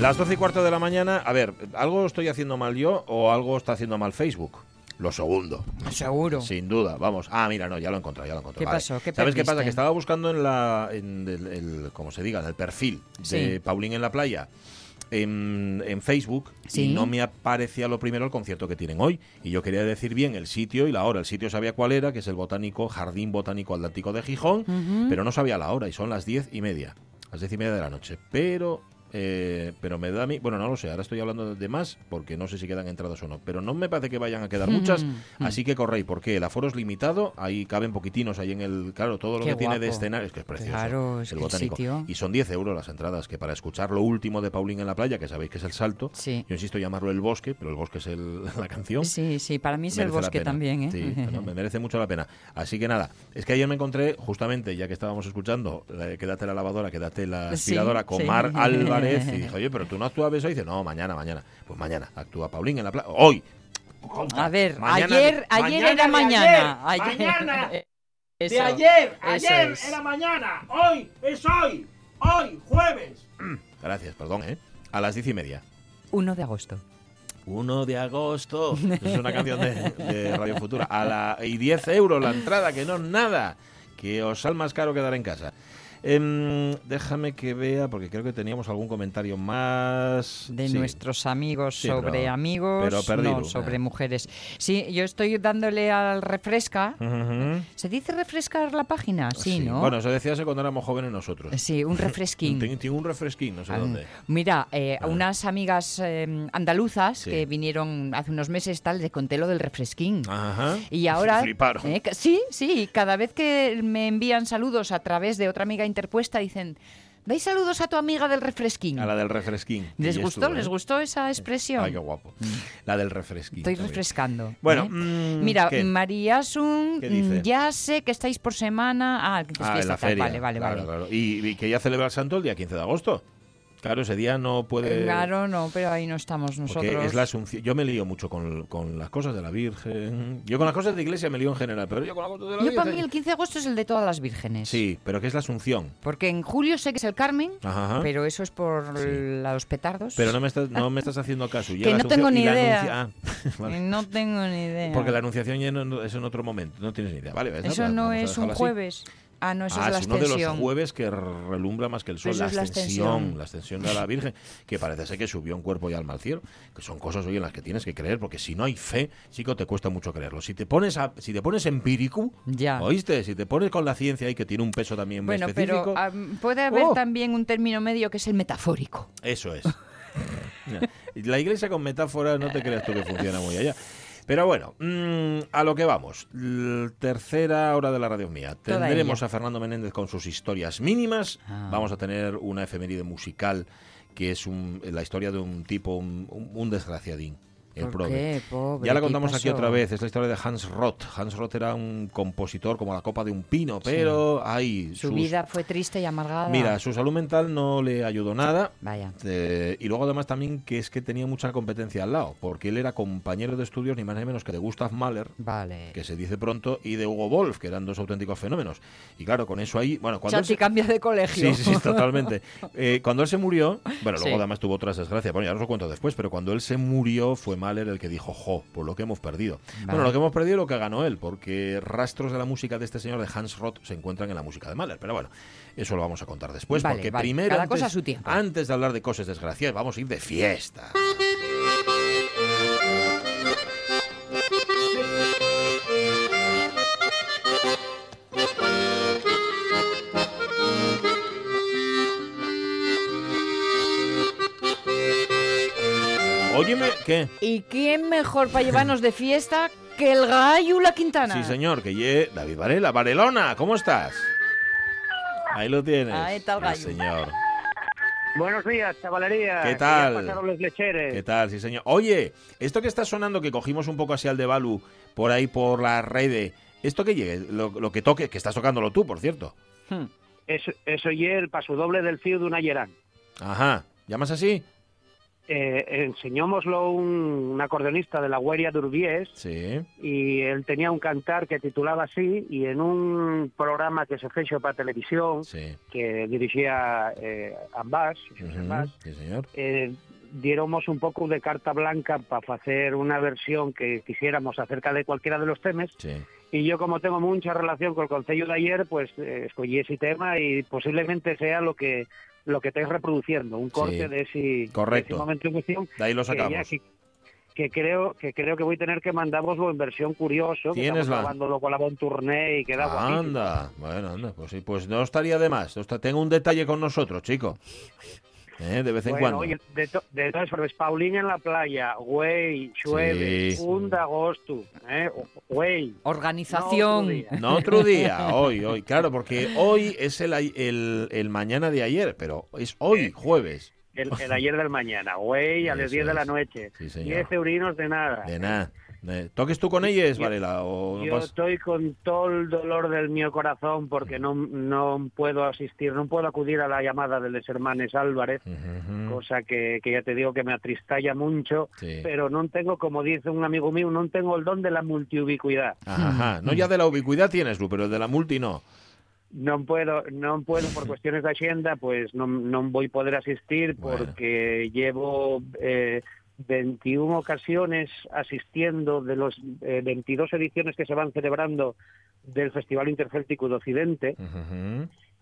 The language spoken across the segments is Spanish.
Las 12 y cuarto de la mañana, a ver, ¿algo estoy haciendo mal yo o algo está haciendo mal Facebook? Lo segundo. Seguro. Sin duda, vamos. Ah, mira, no, ya lo he encontrado, ya lo he encontrado. ¿Qué Vale. pasó? ¿Qué ¿Sabes qué pasa? Que estaba buscando en la, en el, el- como se diga, en el perfil de Sí. Paulín en la playa en, en Facebook Sí. y no me aparecía lo primero el concierto que tienen hoy. Y yo quería decir bien el sitio y la hora. El sitio sabía cuál era, que es el botánico, Jardín Botánico Atlántico de Gijón, pero no sabía la hora y son las diez y media. Las diez y media de la noche. Pero eh, pero me da a mí, bueno, no lo sé, ahora estoy hablando de más porque no sé si quedan entradas o no, pero no me parece que vayan a quedar muchas, Mm, así que corréis, porque el aforo es limitado, ahí caben poquitinos, ahí en el, claro, todo lo Qué que tiene de escenario, es que es precioso, Claro, es el botánico. sitio. Y son 10 euros las entradas, que para escuchar lo último de Paulín en la playa, que sabéis que es el salto, Sí. yo insisto llamarlo el bosque, pero el bosque es el- la canción. Sí, sí, para mí es el merece bosque también, ¿eh? Sí, no, me merece mucho la pena. Así que nada, es que ayer me encontré, justamente, ya que estábamos escuchando, eh, quédate la lavadora, quédate la Sí, aspiradora con sí. Mar Álvarez, y dije, oye, pero tú no actúas eso, y dice, no, mañana, mañana. Pues mañana, actúa Paulín en la playa. Hoy. A ver, Mañana ayer, de- ayer mañana era de mañana. ayer, mañana. Eso, De ayer, ayer es. era mañana, hoy es hoy, hoy, jueves. Gracias, perdón, ¿eh? A las diez y media. 1 de agosto. 1 de agosto. Es una canción de, de Radio Futura. A la, y 10 euros la entrada, que no es nada. Que os sal más caro quedar en casa. Em, déjame que vea, porque creo que teníamos algún comentario más. De Sí. nuestros amigos Sí, sobre pero- amigos, pero perdido, no, sobre eh. mujeres. Sí, yo estoy dándole al refresca. Ujú. ¿Se dice refrescar la página? Sí, ¿no? Bueno, eso decía cuando éramos jóvenes nosotros. Sí, un refresquín. Tengo un refresquín, no sé Ah, dónde. Mira, eh, Ah. unas amigas eh, andaluzas Sí. que vinieron hace unos meses, tal, de conté lo del refresquín. Ajá. Y ahora, Fliparon. eh, sí, sí, cada vez que me envían saludos a través de otra amiga interpuesta, dicen, ¿dais saludos a tu amiga del refresquín? A la del refresquín. ¿Les gustó? estuvo, ¿Les ¿eh? gustó esa expresión? Ay, qué guapo. La del refresquín. Estoy refrescando. Bueno, ¿eh? mm, Mira, ¿qué? María Sun, mm, ya sé que estáis por semana. Ah, que es Ah, en fiesta, la tal. feria. Vale, vale, Claro, vale. claro. Y, y que ya celebra el santo el día 15 de agosto. Claro, ese día no puede... Claro, no, pero ahí no estamos Porque nosotros. es la asunción. Yo me lío mucho con, con las cosas de la Virgen. Yo con las cosas de iglesia me lío en general, pero yo con las cosas de la Yo Virgen... para mí el 15 de agosto es el de todas las vírgenes. Sí, pero que es la asunción. Porque en julio sé que es el Carmen, Ajá. pero eso es por Sí. los petardos. Pero no me estás, no me estás haciendo caso. Que la no tengo ni la idea. Ah, vale. No tengo ni idea. Porque la anunciación ya no- es en otro momento, no tienes ni idea. Vale. Eso Vamos no es un así. jueves. Ah, no, eso ah, es la es uno de los jueves que relumbra más que el sol. Eso La es la ascensión, la ascensión de la Virgen, que parece ser que subió en cuerpo y alma al cielo. Que son cosas hoy en las que tienes que creer, porque si no hay fe, chico, te cuesta mucho creerlo. Si te pones a, si te pones empírico, Ya. ¿oíste? Si te pones con la ciencia y que tiene un peso también Bueno, específico. pero ah, puede haber ¡Oh! también un término medio que es el metafórico. Eso es. La iglesia con metáforas no te creas tú que funciona muy allá. Pero bueno, mm, a lo que vamos. L- tercera hora de la radio mía. Tendremos a Fernando Menéndez con sus historias mínimas. Ah. Vamos a tener una efeméride musical que es un- la historia de un tipo, un desgraciadín. El ¿Por prove. qué, pobre? Ya la ¿Qué contamos aquí otra vez, es la historia de Hans Roth. Hans Roth era un compositor como la copa de un pino, pero ahí Su vida fue triste y amargada. Mira, su salud mental no le ayudó nada. Vaya. Eh, y luego además también que es que tenía mucha competencia al lado, porque él era compañero de estudios ni más ni menos que de Gustav Mahler, Vale. que se dice pronto, y de Hugo Wolf, que eran dos auténticos fenómenos. Y claro, con eso ahí, bueno, cuando se- cambia de colegio. Sí, sí, sí, totalmente. Eh, cuando él se murió, bueno, luego Sí. además tuvo otras desgracias, bueno, ya os lo cuento después, pero cuando él se murió fue Mahler el que dijo, jo, por lo que hemos perdido. Vale. Bueno, lo que hemos perdido es lo que ganó él, porque rastros de la música de este señor de Hans Roth se encuentran en la música de Mahler. Pero bueno, eso lo vamos a contar después, Vale, porque vale. primero, Cada antes, cosa a su tiempo. antes de hablar de cosas desgraciadas, vamos a ir de fiesta. Óyeme, ¿qué? ¿Y quién mejor para llevarnos de fiesta que el gallo La Quintana? Sí, señor, que ye David Varela. Varelona, ¿cómo estás? Ahí lo tienes. Ahí está el Sí, señor. Buenos días, chavalería. ¿Qué tal? ¿Qué tal? Sí, señor. Oye, esto que está sonando, que cogimos un poco así al de Balu, por ahí por la red, ¿esto que llegue? Lo, lo que toque, que estás tocándolo tú, por cierto. Hmm. Eso, eso y el paso doble del fío de una yerán. Ajá. ¿Llamas así? Eh, enseñómoslo un, un acordeonista de la Gueria de Urbiés Sí. y él tenía un cantar que titulaba así y en un programa que se fechó para televisión Sí. que dirigía eh, Ambas, Xosé Ujú, Ambás, Sí, señor. eh, diéramos un poco de carta blanca para hacer una versión que quisiéramos acerca de cualquiera de los temas Sí. y yo como tengo mucha relación con el Consejo de ayer, pues eh, escogí ese tema y posiblemente sea lo que lo que estáis reproduciendo, un corte Sí, de, ese, correcto. de ese momento en cuestión De ahí lo sacamos. que, que creo que creo que voy a tener que mandároslo en versión curioso, Tienes la- grabándolo con la Bon Tournée y queda guapísimo. Anda. Bueno, anda. Pues sí, pues no estaría de más. Tengo un detalle con nosotros, chico. ¿Eh? De vez en Bueno, cuando. oye, de, to- de todas formas, Paulín en la playa, güey, llueve, Sí. 1 de agosto, ¿eh? güey. Organización. No, otro día. No otro día, hoy, hoy. Claro, porque hoy es el, el, el mañana de ayer, pero es hoy, jueves. El, el ayer del mañana, güey, a las Eso 10 de la noche. Sí, señor. 10 eurinos de nada. De nada. De- ¿Toques tú con ellas, Yo- Varela? O Yo estoy con todo el dolor del mío corazón porque no, no puedo asistir, no puedo acudir a la llamada de los hermanos Álvarez, cosa que, que ya te digo que me atristalla mucho, Sí. pero no tengo, como dice un amigo mío, no tengo el don de la multiubicuidad. Ajá. No ya de la ubicuidad tienes, Lu, pero el de la multi no. No puedo, no puedo por cuestiones de agenda, pues no, no voy a poder asistir Bueno. porque llevo eh, 21 ocasiones asistiendo de los eh, 22 ediciones que se van celebrando del Festival Intercéltico de Occidente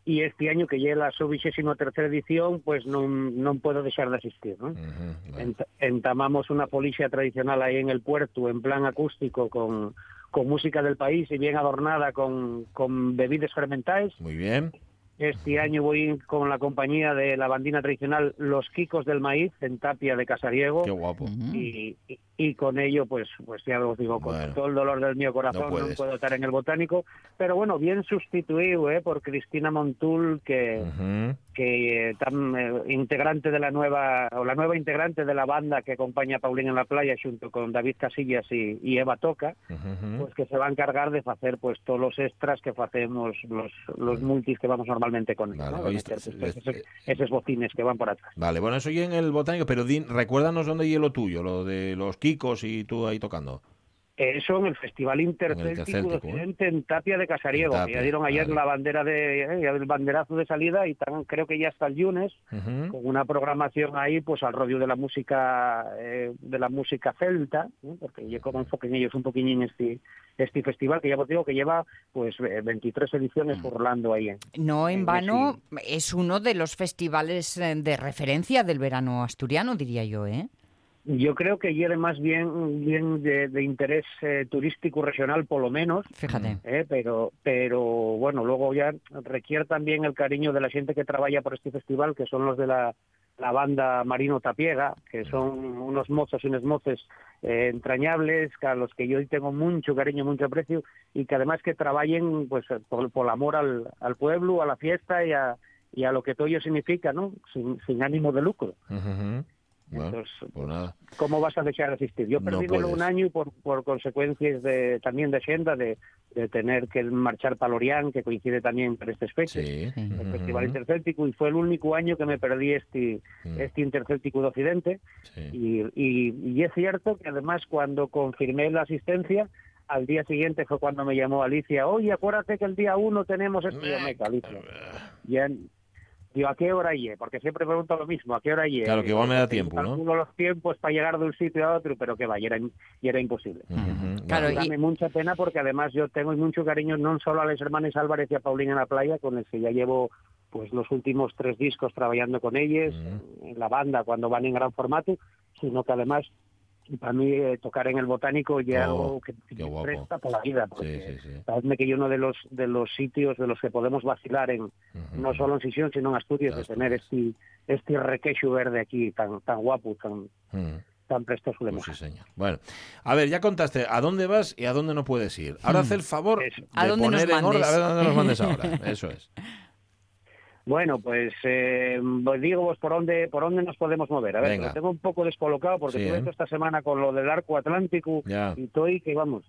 y este año que llega la su 23 edición, pues no, no puedo dejar de asistir. ¿no? ujú, bueno. Ent- entamamos una policía tradicional ahí en el puerto en plan acústico con, con música del país y bien adornada con, con bebidas fermentadas. Muy bien. Este año voy con la compañía de la bandina tradicional Los Quicos del Maíz en Tapia de Casariego. Qué guapo. Y, y- y con ello, pues, pues ya os digo, con Bueno. todo el dolor del mío corazón no, puedo estar en el botánico, pero bueno, bien sustituido ¿eh? por Cristina Montul, que, que eh, tan eh, integrante de la nueva o la nueva integrante de la banda que acompaña a Paulín en la playa junto con David Casillas y, y Eva Toca pues que se va a encargar de hacer pues todos los extras que hacemos los los multis que vamos normalmente con Vale, ¿no? Este- pues, este- esos, esos bocines que van por atrás Vale, bueno, eso y en el botánico, pero din- recuérdanos dónde y lo tuyo, lo de los Kikos y tú ahí tocando. Eso en el Festival Intercéltico de ¿eh? Occidente en Tapia de Casariego, En que ya dieron ayer vale. la bandera de eh, el banderazo de salida y tan- creo que ya está el lunes con una programación ahí pues al rollo de la música eh, de la música celta porque ya como enfoquen ellos un poquillín este este festival que ya os digo que lleva pues eh, 23 ediciones. Orlando ahí ¿eh? No en vano es uno de los festivales de referencia del verano asturiano, diría yo, ¿eh? Yo creo que lleve más bien, bien de, de interés eh, turístico regional, por lo menos, Fíjate. eh, pero, pero bueno, luego ya requiere también el cariño de la gente que trabaja por este festival, que son los de la, la banda Marino Tapiega, que son unos mozos y unos moces eh, entrañables, que a los que yo tengo mucho cariño, mucho aprecio, y que además que trabajen pues por, por amor al, al pueblo, a la fiesta y a, y a lo que todo ello significa, ¿no? Sin, sin ánimo de lucro. Ujú. Bueno, Entonces, pues nada. ¿Cómo vas a dejar de asistir? Yo No perdí puedes. un año por, por consecuencias de, también de agenda, de, de tener que marchar para Lorient, que coincide también con estas fechas, Sí. El. Festival Intercéltico, y fue el único año que me perdí este, Mm, este Intercéltico de Occidente. sí. Y, y, y es cierto que además cuando confirmé la asistencia, al día siguiente fue cuando me llamó Alicia, oye, acuérdate que el día uno tenemos "Meca, Alicia, ya, Digo, ¿a qué hora llegué? Porque siempre pregunto lo mismo, ¿a qué hora llegué? Claro, que igual me da tiempo, ¿no? calculo los tiempos para llegar de un sitio a otro, pero que va, y era, y era imposible. Ujú, Claro, vale. y- Dame mucha pena porque además yo tengo mucho cariño no solo a los hermanos Álvarez y a Paulín en la playa, con el que ya llevo pues los últimos tres discos trabajando con ellos, en la banda cuando van en gran formato, sino que además para mí eh, tocar en el Botánico ya Oh, algo que, que me guapo. presta por la vida. Sí, Porque sí, sí. sabedme que yo uno de los de los sitios de los que podemos vacilar en no solo en Sisión, sino en Asturias, de tener este este requeixo verde aquí tan tan guapo, tan Ujú. tan presto Pues solemos. sí, señor. Bueno, a ver, ya contaste a dónde vas y a dónde no puedes ir. Ahora haz el favor Eso. de ¿A dónde nos poner en orden, a ver dónde nos mandes ahora. Eso es. Bueno, pues eh, pues digo vos por dónde por dónde nos podemos mover. A ver, lo tengo un poco descolocado porque Sí, tuve ¿eh? esto esta semana con lo del arco atlántico Ya. y estoy que vamos,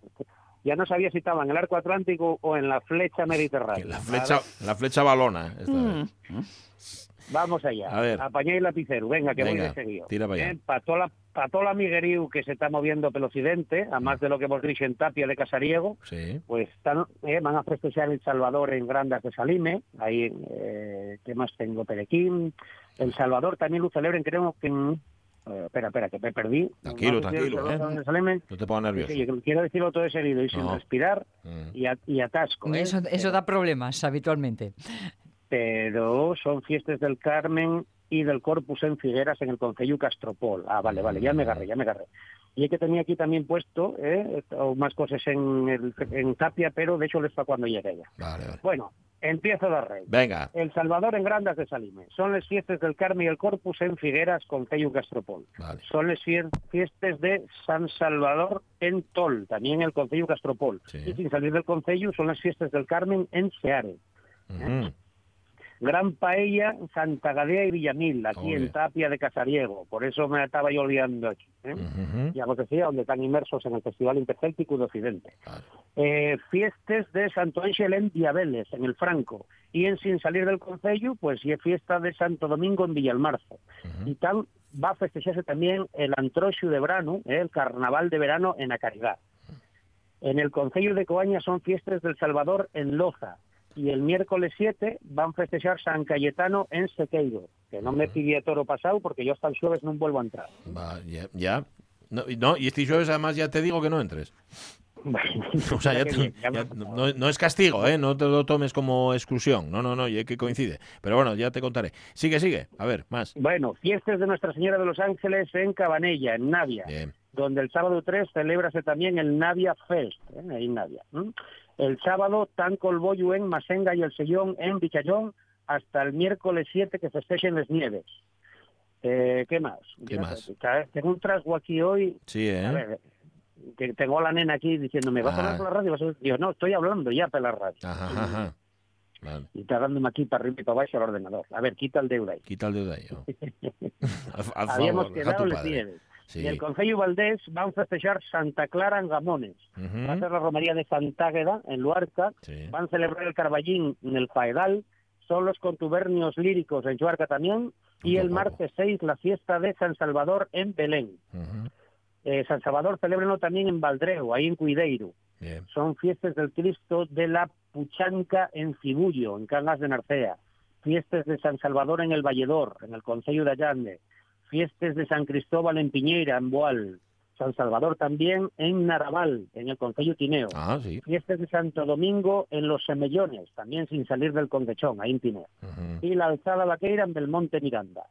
ya no sabía si estaba en el arco atlántico o en la flecha mediterránea. La flecha, la flecha balona. esta vez. Vamos allá. A ver. Apañé el lapicero, venga, que voy Venga, de seguido. tira para allá. Eh, pa' toda la, pa' toda la migueriu que se está moviendo pelo occidente, a más de lo que hemos dicho en Tapia de Casariego, Sí. pues están, eh, van a festejar El Salvador en Grandas de Salime, ahí, eh, ¿qué más tengo? Perequín, El Salvador también lo celebren, creo que en... eh, espera, espera, que me perdí. Tranquilo, tranquilo, ¿eh? No te pongas nervioso. Sí, sí, quiero decirlo todo seguido y sin No. respirar Mm. y, a- y atasco. ¿eh? Eso, eso da problemas habitualmente. Pero son fiestas del Carmen y del Corpus en Figueras en el Concello Castropol. Ah, vale, vale, ya me agarré, ya me agarré. Y es que tenía aquí también puesto eh, o más cosas en, el, en Tapia, pero de hecho les está cuando llegue ya. Vale, vale. Bueno, empiezo de rey. Venga. El Salvador en Grandas de Salime. Son las fiestas del Carmen y el Corpus en Figueras, Concello Castropol. Vale. Son las fie- fiestas de San Salvador en Tol, también el Concello Castropol. Sí. Y sin salir del Concello son las fiestas del Carmen en Seare. Ujú. Gran Paella, Santa Gadea y Villamil, aquí en Tapia de Casariego. Por eso me estaba yo olvidando aquí. ¿eh? Ya os decía, donde están inmersos en el Festival Intercéltico de Occidente. Vale. Eh, fiestas de Santo Ángel en Diabeles, en el Franco. Y en Sin Salir del Concello, pues y es fiesta de Santo Domingo en Villalmarzo. Y tan va a festejarse también el Antroxio de Verano, eh, el Carnaval de Verano en la Caridad. En el Concello de Coaña son fiestas del Salvador en Loza. Y el miércoles 7 van a festejar San Cayetano en Sequeiro. Que no me pillé toro pasado porque yo hasta el jueves no vuelvo a entrar. Va, ya. ya. No, y- no, y este jueves además ya te digo que no entres. O sea, ya te- ya no, no es castigo, ¿eh? No te lo tomes como exclusión. No, no, no, y es que coincide. Pero bueno, ya te contaré. Sigue, sigue. A ver, más. Bueno, fiestas de Nuestra Señora de los Ángeles en Cabanella, en Navia. Bien. donde el sábado 3 celébrase también el Navia Fest, ¿eh? en Navia. El sábado, Tanco el Boyu en Masenga y el Sellón en Bichayón, hasta el miércoles 7 que festejen las nieves. Eh, ¿Qué más? ¿Qué más? Tengo un trasgo aquí hoy. Sí, ¿eh? A ver, que tengo a la nena aquí diciéndome, ¿vas a hablar por la radio? Vas a-". Digo, no, estoy hablando ya por la radio. Ajá, ajá, ajá. Vale. Y está dándome aquí para arriba y para abajo al ordenador. A ver, quita el deuda ahí. Quita el dedo de ahí. Habíamos quedado las nieves. Sí. Y el Concello Valdés van a festejar Santa Clara en Gamones. Ujú. Va a ser la romería de Santágueda, en Luarca. Sí. Van a celebrar el Carballín en el Faedal. Son los contubernios líricos en Chuarca también. Y el poco. martes 6, la fiesta de San Salvador en Belén. Eh, San Salvador celebrenlo también en Valdreo, ahí en Cuideiro. Bien. Son fiestas del Cristo de la Puchanca en Cibullo, en Cangas de Narcea. Fiestas de San Salvador en el Valledor, en el Concello de Allande. Fiestas de San Cristóbal en Piñeira, en Boal. San Salvador también en Naraval, en el Concello Tineo. Ah, sí. Fiestas de Santo Domingo en Los Semellones, también sin salir del Condechón, ahí en Tineo. Y la Alzada Vaqueira en Belmonte Miranda.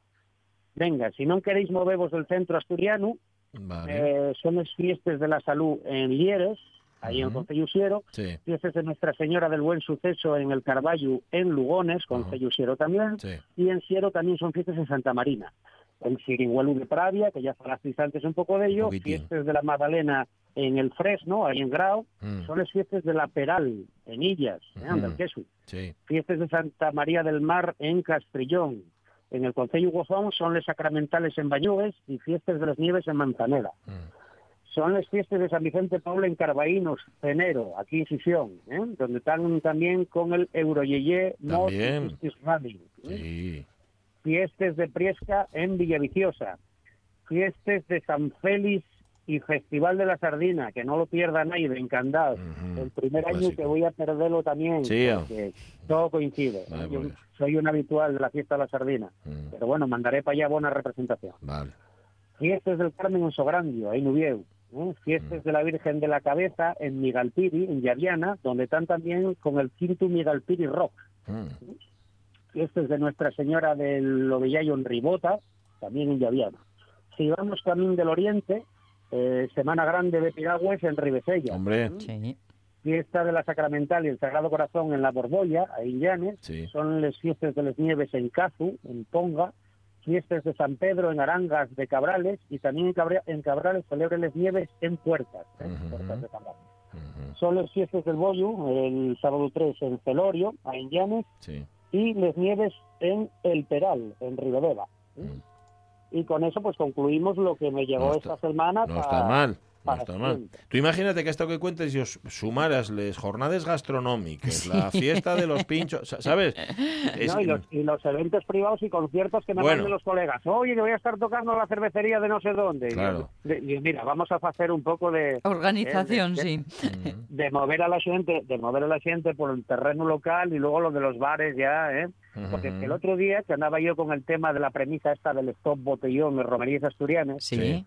Venga, si no queréis moveros del centro asturiano, Vale. eh, son las fiestas de la salud en Lieres, ahí en el. Concello Usiero, Sí, fiestas de Nuestra Señora del Buen Suceso en el Carballo, en Lugones, Concello Usiero también, sí. y en Siero también son fiestas en Santa Marina. El Sirihuelu de Pravia, que ya falasteis antes un poco de ello, fiestas de la Magdalena en el Fresno, ahí en Grau, Mm. son las fiestas de la Peral, en Illas, ¿eh? Ujú. anda, el queso. Sí. Fiestas de Santa María del Mar en Castrillón. En el Concello Gozón son las sacramentales en Bañugues y fiestas de las nieves en Manzanera. Mm. Son las fiestas de San Vicente Paulo en Carbaínos, Cenero, aquí en Sisión, ¿eh? donde están también con el Euroyeye Mod Rally. ¿eh? Sí. Fiestas de Priesca en Villaviciosa. Fiestas de San Félix y Festival de la Sardina, que no lo pierda nadie, de encantados. Ujú, El primer un año que voy a perderlo también, Sí, porque todo coincide. Vale, Yo soy un habitual de la fiesta de la Sardina, pero bueno, mandaré para allá buena representación. Vale. Fiestas del Carmen en Sograndio, en Nubieu. ¿eh? Fiestas de la Virgen de la Cabeza en Migalpiri, en Llaviana, donde están también con el quinto Migalpiri Rock. Mm, Fiestas de Nuestra Señora del Ovellayo en Ribota, también en Llaviana. Si vamos también del Oriente, eh, Semana Grande de Piragües en Ribesella. Hombre, Sí. Fiesta de la Sacramental y el Sagrado Corazón en La Borbolla, ahí en Llanes. sí. Son las fiestas de las nieves en Cazu, en Ponga. Fiestas de San Pedro en Arangas de Cabrales y también en, Cabra- en Cabrales celebran las nieves en Puertas, ¿eh? Ujú. Puertas de Cabrales. Ujú, Son las fiestas del Boyu, el sábado 3 en Celorio, ahí en Llanes, Sí. Y las nieves en El Peral, en Ribadeva. Mm. Y con eso pues concluimos lo que me llegó No está- esta semana. No está mal. No para está mal. siempre. Tú imagínate que esto que cuentes y os sumaras les jornades gastronómicas, la fiesta de los pinchos, sa- ¿sabes? Es- No, y, los, y los eventos privados y conciertos que me Bueno. mandan los colegas. Oye, que voy a estar tocando en la cervecería de no sé dónde. Y Claro. yo- de- y mira, vamos a hacer un poco de, Organización, Eh, sí. De mover a la gente, de mover a la gente por el terreno local y luego lo de los bares ya, ¿eh? Porque el otro día que andaba yo con el tema de la premisa esta del stop botellón, de romerías asturianas, Sí.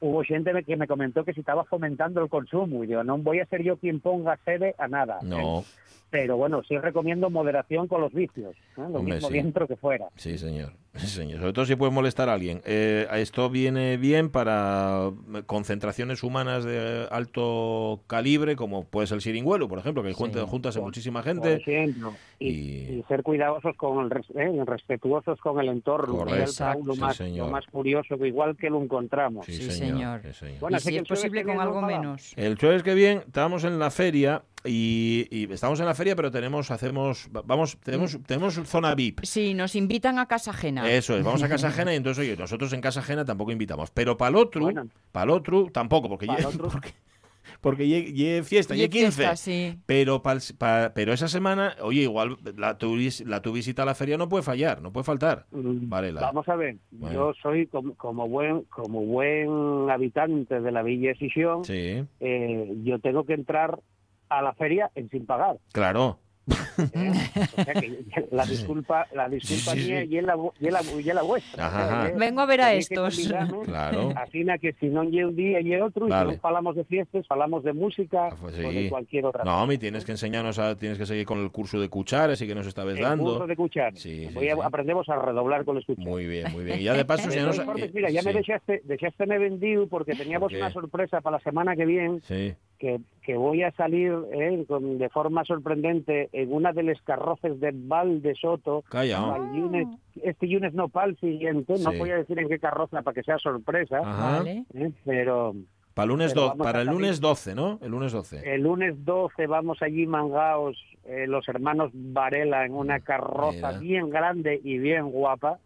Hubo gente que me comentó que si estaba fomentando el consumo y digo, no voy a ser yo quien ponga sede a nada. ¿eh? No, Pero bueno, sí recomiendo moderación con los vicios, ¿eh? lo Hombre, mismo sí. dentro que fuera. sí, señor. Sí, señor. Sobre todo si puede molestar a alguien. Eh, esto viene bien para concentraciones humanas de alto calibre, como puede ser el Siringuelo, por ejemplo, que Sí. junta, juntase Por- muchísima por gente. ejemplo, y, y- y ser cuidadosos con el eh, respetuosos con el entorno, Correcto, el lo, sí, más, señor. lo más curioso, que igual que lo encontramos. Sí, Sí, señor. señor. sí, señor. Bueno, y así si que es posible con algo menos. El jueves que bien estábamos en la feria y, y estamos en la feria, pero tenemos, hacemos, va- vamos, tenemos, tenemos zona VIP. Sí, nos invitan a casa ajena. Eso es, vamos a casa ajena y entonces, oye, nosotros en casa ajena tampoco invitamos. Pero para el otro, Bueno. para el otro tampoco, porque otro. porque, porque lle fiesta, Y lle 15. fiesta, sí. Pero, pa- pero esa semana, oye, igual la tu, la tu visita a la feria no puede fallar, no puede faltar. Mm, Vale, la- Vamos a ver, Bueno. yo soy como, como buen como buen habitante de la Villa de Sisión, Sí, eh, yo tengo que entrar a la feria en sin pagar. claro. O sea que la disculpa, la disculpa Sí, sí, mía y es la, y es la, y es la vuestra. Ajá, ajá. ¿eh? Vengo a ver a estos. Claro. Así na que si no lle un día y otro, y Vale. si no falamos de fiestas, falamos de música Ah, pues o sí. de cualquier otra No, mi tienes que enseñarnos a, tienes que seguir con el curso de cucharas y que nos esta vez El dando. curso de cuchar. Sí, sí, Voy a, aprendemos a redoblar con los cucharas. Muy bien, muy bien. Y ya de paso, ya nos, eh, mira, ya me dejaste, dejaste me vendido porque teníamos una sorpresa para la semana que viene Sí, que, que voy a salir eh, con- de forma sorprendente en una de las carroces de Val de Soto. calla. Lunes- este lunes no para el siguiente, no voy a decir en qué carroza para que sea sorpresa. Vale. eh, pero Para, el lunes do- para el lunes 12, ¿no? El lunes 12. el lunes 12 vamos allí mangaos eh, los hermanos Varela en una carroza Mira. bien grande y bien guapa.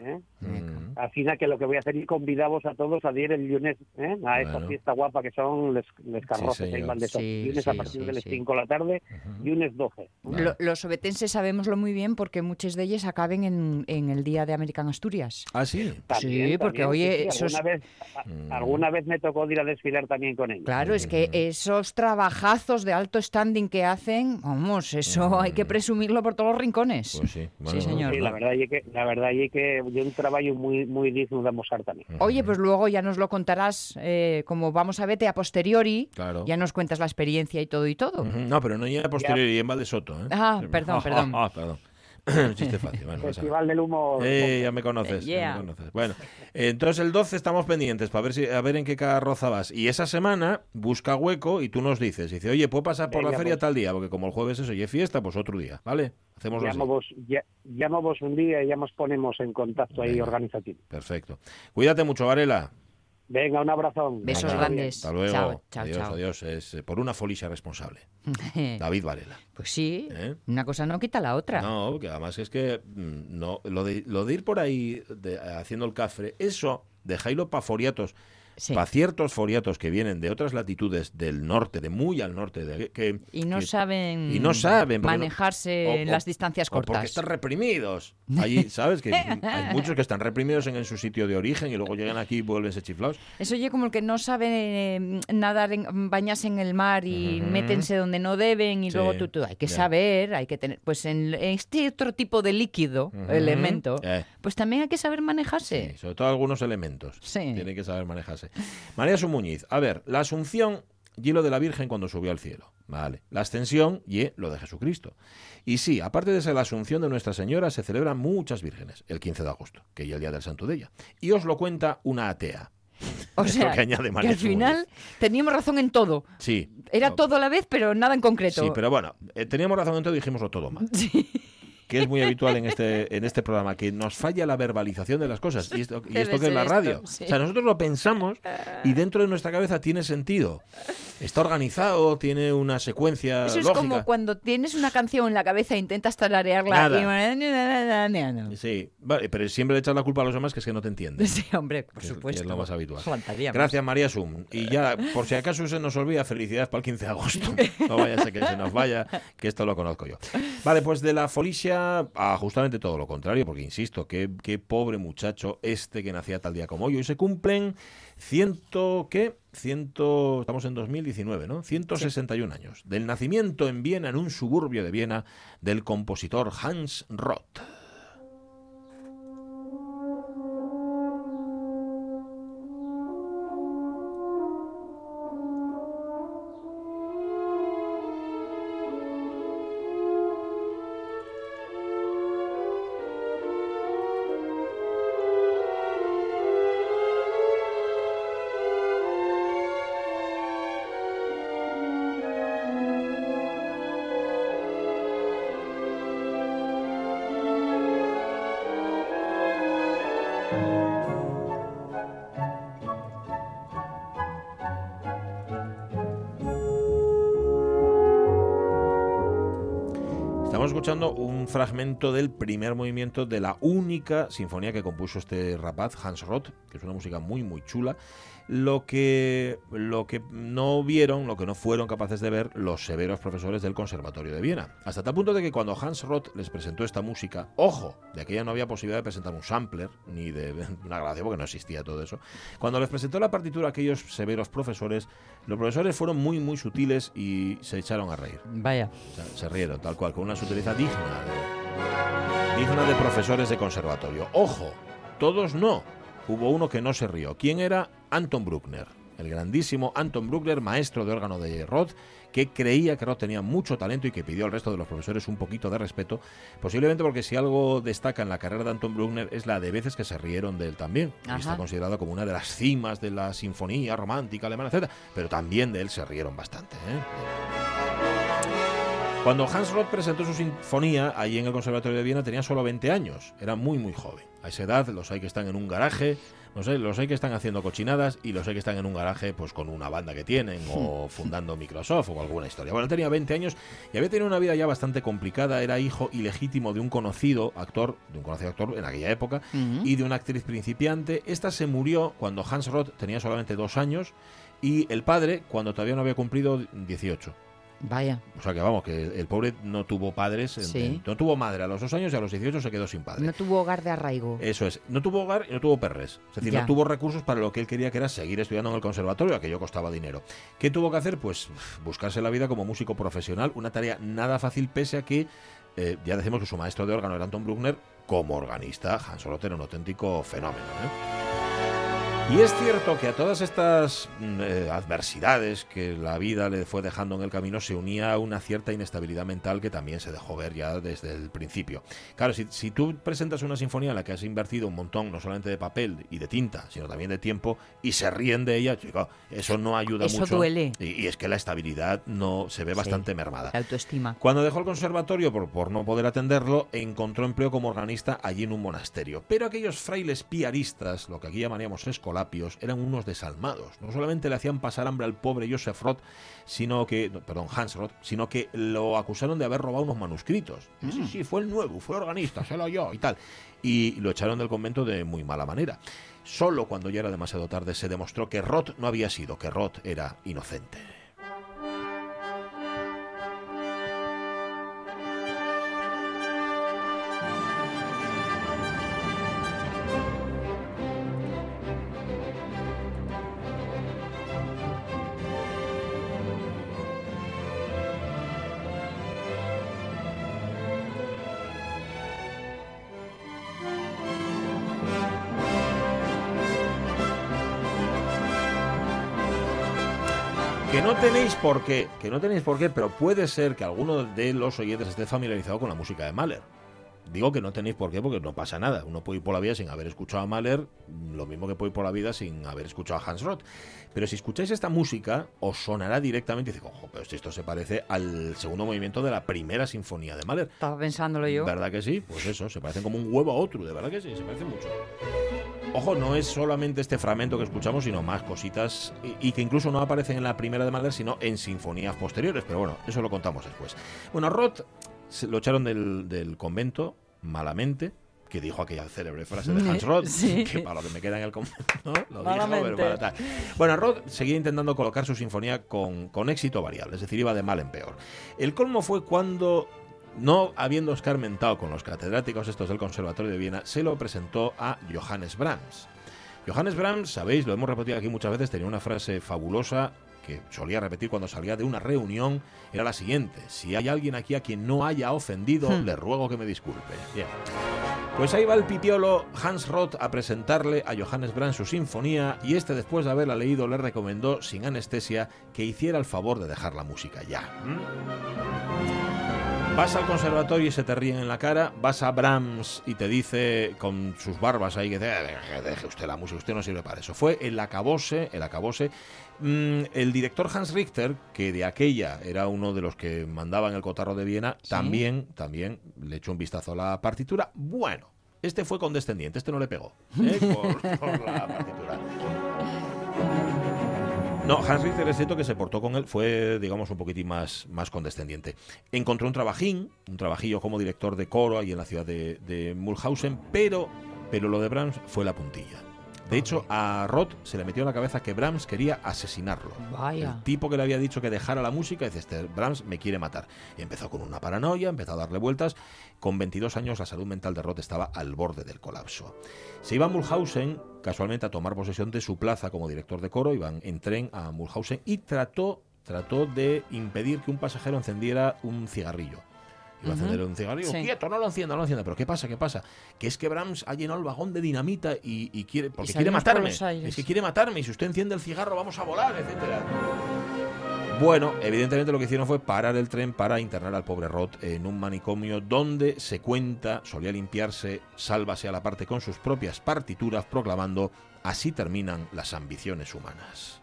¿eh? Mm. Así que lo que voy a hacer es convidamos a todos a ir el lunes ¿eh? a esta Bueno. fiesta guapa que son les, les carrozas señor. en Valdesón. Sí, lunes sí, a partir sí, de las sí. 5 de la tarde, Ujú. lunes 12. Vale. Lo- los obetenses sabemoslo muy bien porque muchos de ellos acaben en, en el día de American Asturias. Ah, sí. Sí, porque, oye, esos- alguna, vez, Mm. alguna vez me tocó ir a desfilar también con ellos. Claro, es que esos trabajazos de alto standing que hacen, vamos, eso hay que presumirlo por todos los rincones. Pues sí. Bueno, señor. Sí, la verdad es que la verdad es que yo un trabajo muy muy digno de mostrar también. Oye, pues luego ya nos lo contarás, eh, como vamos a verte a posteriori, Claro. ya nos cuentas la experiencia y todo y todo. Ujú. No, pero no llega a posteriori, en Valdesoto. ¿eh? Ah, perdón, perdón. Ah, perdón. Un chiste fácil. Bueno, pasa nada. Festival del humo. Eh, ya me conoces, ya Yeah. me conoces. Bueno, entonces el 12 estamos pendientes para ver si a ver en qué carroza vas. Y esa semana busca hueco y tú nos dices, dice, oye, puedo pasar por la feria pues. tal día, porque como el jueves es oye fiesta, pues otro día, ¿vale? Hacemos así. Llamo vos, ya, llamo vos un día y ya nos ponemos en contacto ahí organizativo. Perfecto. Cuídate mucho, Varela. Venga, un abrazón. Besos Venga, grandes. Hasta luego. Chao, chao, adiós, chao. adiós. Es eh, por una folicia responsable. David Varela. Pues sí, ¿Eh? una cosa no quita la otra. No, que además es que mm, no, lo de, lo de ir por ahí de- haciendo el cafre, eso, dejáislo para foriatos. Sí. para ciertos foriatos que vienen de otras latitudes del norte, de muy al norte, de, que, Y no que- saben, y no saben, no- manejarse o- en o- las distancias o porque cortas. están reprimidos. Allí, ¿sabes? Que hay muchos que están reprimidos en, en su sitio de origen y luego llegan aquí y vuelven chiflados. Eso oye como el que no sabe eh, nadar, en, bañarse en el mar y métense donde no deben y Sí, luego tú, tú- hay que saber, hay que tener, pues en este otro tipo de líquido, elemento, Eh. Pues también hay que saber manejarse. Sí, sobre todo algunos elementos. Sí. Tienen que saber manejarse. María Sumuñiz, a ver, la Asunción y lo de la Virgen cuando subió al cielo. Vale. La ascensión y lo de Jesucristo. Y sí, aparte de ser la Asunción de Nuestra Señora, se celebran muchas vírgenes el 15 de agosto, que es el día del santo de ella. Y os lo cuenta una atea. O sea, que añade que al final teníamos razón en todo. Sí. Era No, todo a la vez, pero nada en concreto. Sí, pero bueno, eh, teníamos razón en todo y dijimoslo todo mal. Que es muy habitual en este, en este programa, que nos falla la verbalización de las cosas. Y esto, y esto que es la esto, radio. sí. O sea, nosotros lo pensamos y dentro de nuestra cabeza tiene sentido. Está organizado, tiene una secuencia Eso es lógica. como cuando tienes una canción en la cabeza e intentas tararearla Nada. y... Sí, vale, pero siempre le echas la culpa a los demás que es que no te entienden. Sí, hombre, por Que es- que supuesto. es lo más habitual. Faltaría más. Gracias, María Sum. Y ya, por si acaso se nos olvida, felicidades para el 15 de agosto. No vaya a ser que se nos vaya, que esto lo conozco yo. Vale, pues de la Folicia a justamente todo lo contrario, porque insisto, qué, qué pobre muchacho este que nacía tal día como hoy. Hoy se cumplen ciento, ¿qué? Ciento, estamos en 2019, ¿no? 161 años. Del nacimiento en Viena, en un suburbio de Viena, del compositor Hans Roth. Escuchando un fragmento del primer movimiento de la única sinfonía que compuso este rapaz, Hans Roth, es una música muy, muy chula. Lo que, lo que no vieron, lo que no fueron capaces de ver los severos profesores del Conservatorio de Viena. Hasta tal punto de que cuando Hans Roth les presentó esta música, ojo, de aquella no había posibilidad de presentar un sampler, ni de una grabación, porque no existía todo eso. Cuando les presentó la partitura a aquellos severos profesores, los profesores fueron muy, muy sutiles y se echaron a reír. Vaya. O sea, se rieron, tal cual, con una sutileza digna de, digna de profesores de conservatorio. Ojo, todos no. Hubo uno que no se rió. ¿Quién era? Anton Bruckner. El grandísimo Anton Bruckner, maestro de órgano de Roth, que creía que Roth tenía mucho talento y que pidió al resto de los profesores un poquito de respeto, posiblemente porque si algo destaca en la carrera de Anton Bruckner es la de veces que se rieron de él también. Y está considerado como una de las cimas de la sinfonía romántica alemana, etc. Pero también de él se rieron bastante. ¿eh? Cuando Hans Roth presentó su sinfonía allí en el Conservatorio de Viena tenía solo 20 años, era muy muy joven. A esa edad los hay que están en un garaje, no sé, los hay que están haciendo cochinadas y los hay que están en un garaje pues con una banda que tienen o fundando Microsoft o alguna historia. Bueno, tenía 20 años y había tenido una vida ya bastante complicada, era hijo ilegítimo de un conocido actor, de un conocido actor en aquella época y de una actriz principiante. Esta se murió cuando Hans Roth tenía solamente dos años y el padre cuando todavía no había cumplido 18. Vaya. O sea que vamos, que el pobre no tuvo padres, Sí. no tuvo madre a los dos años y a los 18 se quedó sin padre. No tuvo hogar de arraigo. Eso es, no tuvo hogar y no tuvo perres. Es decir, Ya. no tuvo recursos para lo que él quería, que era seguir estudiando en el conservatorio, aquello costaba dinero. ¿Qué tuvo que hacer? Pues buscarse la vida como músico profesional, una tarea nada fácil, pese a que eh, ya decimos que su maestro de órgano era Anton Bruckner, como organista, Hans era un auténtico fenómeno. ¿eh? Y es cierto que a todas estas mm, eh, adversidades que la vida le fue dejando en el camino se unía una cierta inestabilidad mental que también se dejó ver ya desde el principio. Claro, si, si tú presentas una sinfonía en la que has invertido un montón, no solamente de papel y de tinta, sino también de tiempo, y se ríen de ella, chico, eso no ayuda Eso mucho. duele. Y, y es que la estabilidad no se ve Sí. bastante mermada. La autoestima. Cuando dejó el conservatorio por, por no poder atenderlo, encontró empleo como organista allí en un monasterio. Pero aquellos frailes piaristas, lo que aquí llamaríamos escolares, eran unos desalmados. No solamente le hacían pasar hambre al pobre Joseph Roth, sino que, no, perdón, Hans Roth, sino que lo acusaron de haber robado unos manuscritos. Sí, sí, fue el nuevo, fue organista, se lo yo y tal. Y lo echaron del convento de muy mala manera. Solo cuando ya era demasiado tarde se demostró que Roth no había sido, que Roth era inocente. Tenéis por qué, que no tenéis por qué, pero puede ser que alguno de los oyentes esté familiarizado con la música de Mahler. Digo que no tenéis por qué porque no pasa nada. Uno puede ir por la vida sin haber escuchado a Mahler, lo mismo que puede ir por la vida sin haber escuchado a Hans Roth. Pero si escucháis esta música, os sonará directamente y dice, ojo, pero si esto se parece al segundo movimiento de la primera sinfonía de Mahler. Estaba pensándolo yo. ¿Verdad que sí? Pues eso, se parecen como un huevo a otro, de verdad que sí, se parecen mucho. Ojo, no es solamente este fragmento que escuchamos, sino más cositas y, y que incluso no aparecen en la primera de Mahler, sino en sinfonías posteriores. Pero bueno, eso lo contamos después. Bueno, Roth se lo echaron del, del convento malamente, que dijo aquella célebre frase de Hans Roth, Sí. que para lo que me queda en el convento, ¿no? lo dijo, pero para tal. Bueno, Roth seguía intentando colocar su sinfonía con, con éxito variable, es decir, iba de mal en peor. El colmo fue cuando, no habiendo escarmentado con los catedráticos estos del Conservatorio de Viena, se lo presentó a Johannes Brahms. Johannes Brahms, sabéis, lo hemos repetido aquí muchas veces, tenía una frase fabulosa que solía repetir cuando salía de una reunión, era la siguiente, si hay alguien aquí a quien no haya ofendido, Hmm. le ruego que me disculpe. Bien. Pues ahí va el pipiolo Hans Roth a presentarle a Johannes Brahms su sinfonía y este después de haberla leído le recomendó sin anestesia que hiciera el favor de dejar la música ya. ¿Mm? Vas al conservatorio y se te ríen en la cara, vas a Brahms y te dice con sus barbas ahí que "Eh, deje, deje usted la música, usted no sirve para eso. Fue el acabose, el acabose. Mm, el director Hans Richter, que de aquella era uno de los que mandaba en el cotarro de Viena, Sí. también, también le echó un vistazo a la partitura. Bueno, este fue condescendiente, este no le pegó ¿eh? por, por la partitura. No, Hans Richter es cierto que se portó con él, fue, digamos, un poquitín más, más condescendiente. Encontró un trabajín, un trabajillo como director de coro ahí en la ciudad de, de Mulhausen, pero, pero lo de Brahms fue la puntilla. De hecho, a Roth se le metió en la cabeza que Brahms quería asesinarlo. Vaya. El tipo que le había dicho que dejara la música, dice, este Brahms me quiere matar. Y empezó con una paranoia, empezó a darle vueltas. Con 22 años la salud mental de Roth estaba al borde del colapso. Se iba a Mulhausen, casualmente, a tomar posesión de su plaza como director de coro, iban en tren a Mulhausen y trató, trató de impedir que un pasajero encendiera un cigarrillo. Iba a Ujú. encender un cigarrillo, Sí. quieto, no lo encienda, no lo encienda. Pero ¿qué pasa? ¿Qué pasa? Que es que Brahms ha llenado el vagón de dinamita y, y quiere, porque quiere matarme. Es que quiere matarme y si usted enciende el cigarro vamos a volar, etcétera. Bueno, evidentemente lo que hicieron fue parar el tren para internar al pobre Roth en un manicomio donde se cuenta, solía limpiarse, sálvase a la parte con sus propias partituras, proclamando así terminan las ambiciones humanas.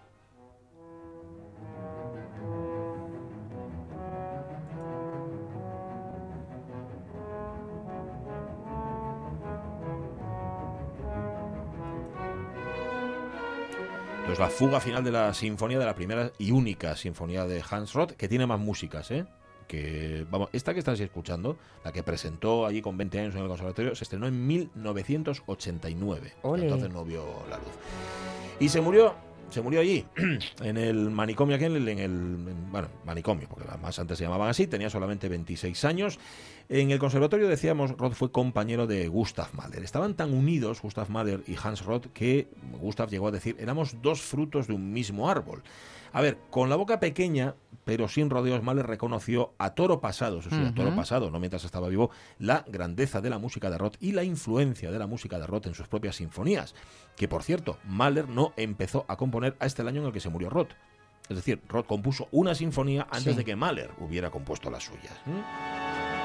Entonces la fuga final de la sinfonía, de la primera y única sinfonía de Hans Roth, que tiene más músicas, ¿eh? Que, vamos, esta que estás escuchando, la que presentó allí con 20 años en el conservatorio, se estrenó en 1989. Ole. Entonces no vio la luz. Y se murió, se murió allí, en el manicomio aquel, en el, en- bueno, manicomio, porque más antes se llamaban así, tenía solamente 26 años. En el conservatorio, decíamos, Roth fue compañero de Gustav Mahler. Estaban tan unidos, Gustav Mahler y Hans Roth, que Gustav llegó a decir, éramos dos frutos de un mismo árbol. A ver, con la boca pequeña, pero sin rodeos, Mahler reconoció a toro pasado, eso sí, a toro pasado, no mientras estaba vivo, la grandeza de la música de Roth y la influencia de la música de Roth en sus propias sinfonías. Que por cierto, Mahler no empezó a componer hasta el año en el que se murió Roth. Es decir, Roth compuso una sinfonía antes Sí. de que Mahler hubiera compuesto las suyas. ¿Mm?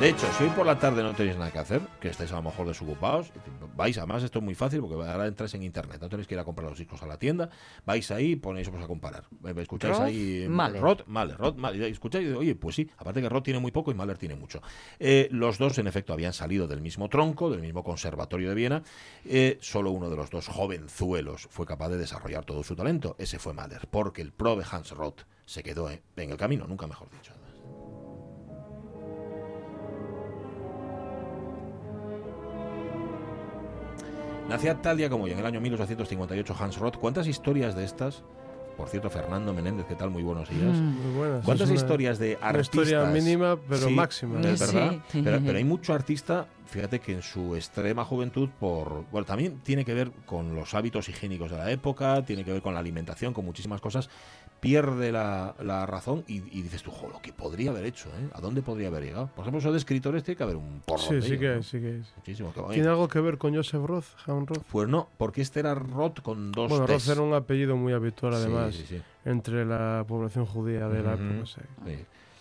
De hecho, si hoy por la tarde no tenéis nada que hacer, que estáis a lo mejor desocupados, vais, además esto es muy fácil porque ahora entráis en internet, no tenéis que ir a comprar los discos a la tienda, vais ahí y ponéis pues, a comparar. Eh, Escucháis Roth, ahí eh, Mahler. Roth, Mahler, Roth, Mahler, escucháis oye, pues sí, aparte que Roth tiene muy poco y Mahler tiene mucho. Eh, los dos, en efecto, habían salido del mismo tronco, del mismo conservatorio de Viena, eh, solo uno de los dos jovenzuelos fue capaz de desarrollar todo su talento, ese fue Mahler, porque el Probe Hans Roth se quedó en el camino, nunca mejor dicho. Nacía tal día como hoy, en el año 1858, Hans Roth. ¿Cuántas historias de estas? Por cierto, Fernando Menéndez, ¿qué tal? Muy buenos días. Muy buenas. ¿Cuántas Es una- historias de Una artistas? historia mínima, pero Sí, máxima. Es Sí. verdad. Pero, pero hay mucho artista, fíjate que en su extrema juventud, por bueno, también tiene que ver con los hábitos higiénicos de la época, tiene que ver con la alimentación, con muchísimas cosas, pierde la, la razón y, y dices tú, jo, lo que podría haber hecho, ¿eh? ¿A dónde podría haber llegado? Por ejemplo, eso de escritores tiene que haber un porro. Sí, sí que sí que es. Muchísimo. que- ¿Tiene algo que ver con Joseph Roth, Roth? Pues no, porque este era Roth con dos Bueno, Roth era un apellido muy habitual, además, sí, sí. entre la población judía de la época.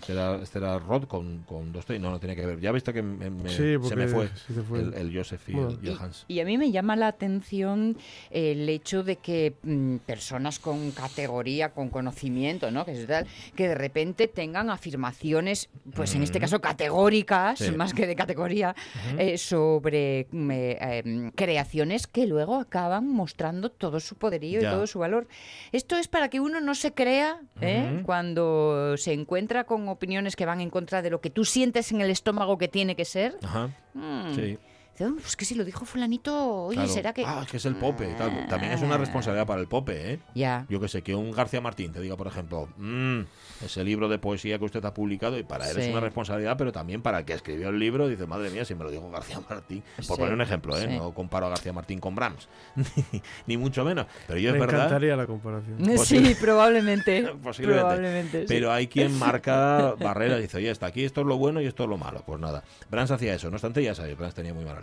Este era, este era Rod con, con dos T. No, no tiene que ver. Ya viste que me- me- Sí, se me fue, sí te fue. El, el Joseph y, Bueno. el, y el Hans. Y a mí me llama la atención el hecho de que mm, personas con categoría, con conocimiento, ¿no? Que, es tal, que de repente tengan afirmaciones, pues en este caso categóricas, Sí. más que de categoría, eh, sobre mm, eh, em, creaciones que luego acaban mostrando todo su poderío Ya. y todo su valor. Esto es para que uno no se crea ¿eh? Cuando se encuentra con opiniones que van en contra de lo que tú sientes en el estómago que tiene que ser. Ajá. Mm. Sí. Dice, "Oh, pues que si lo dijo fulanito, oye, claro. ¿será que...? Ah, es que es el Pope. y tal. También es una responsabilidad para el Pope, ¿eh? Ya. Yo que sé, que un García Martín te diga, por ejemplo, "Mm, ese libro de poesía que usted ha publicado, y para él es Sí. una responsabilidad, pero también para el que escribió el libro, dice, madre mía, si me lo dijo García Martín. Por Sí, poner un ejemplo, ¿eh? sí. No comparo a García Martín con Brahms, ni, ni mucho menos. Pero yo Me es verdad. encantaría la comparación. Posible- Sí, probablemente. Posiblemente. probablemente, sí. Pero hay quien marca barreras y dice, oye, está aquí, esto es lo bueno y esto es lo malo. Pues nada, Brahms hacía eso. No obstante, ya sabéis, Brahms tenía muy mala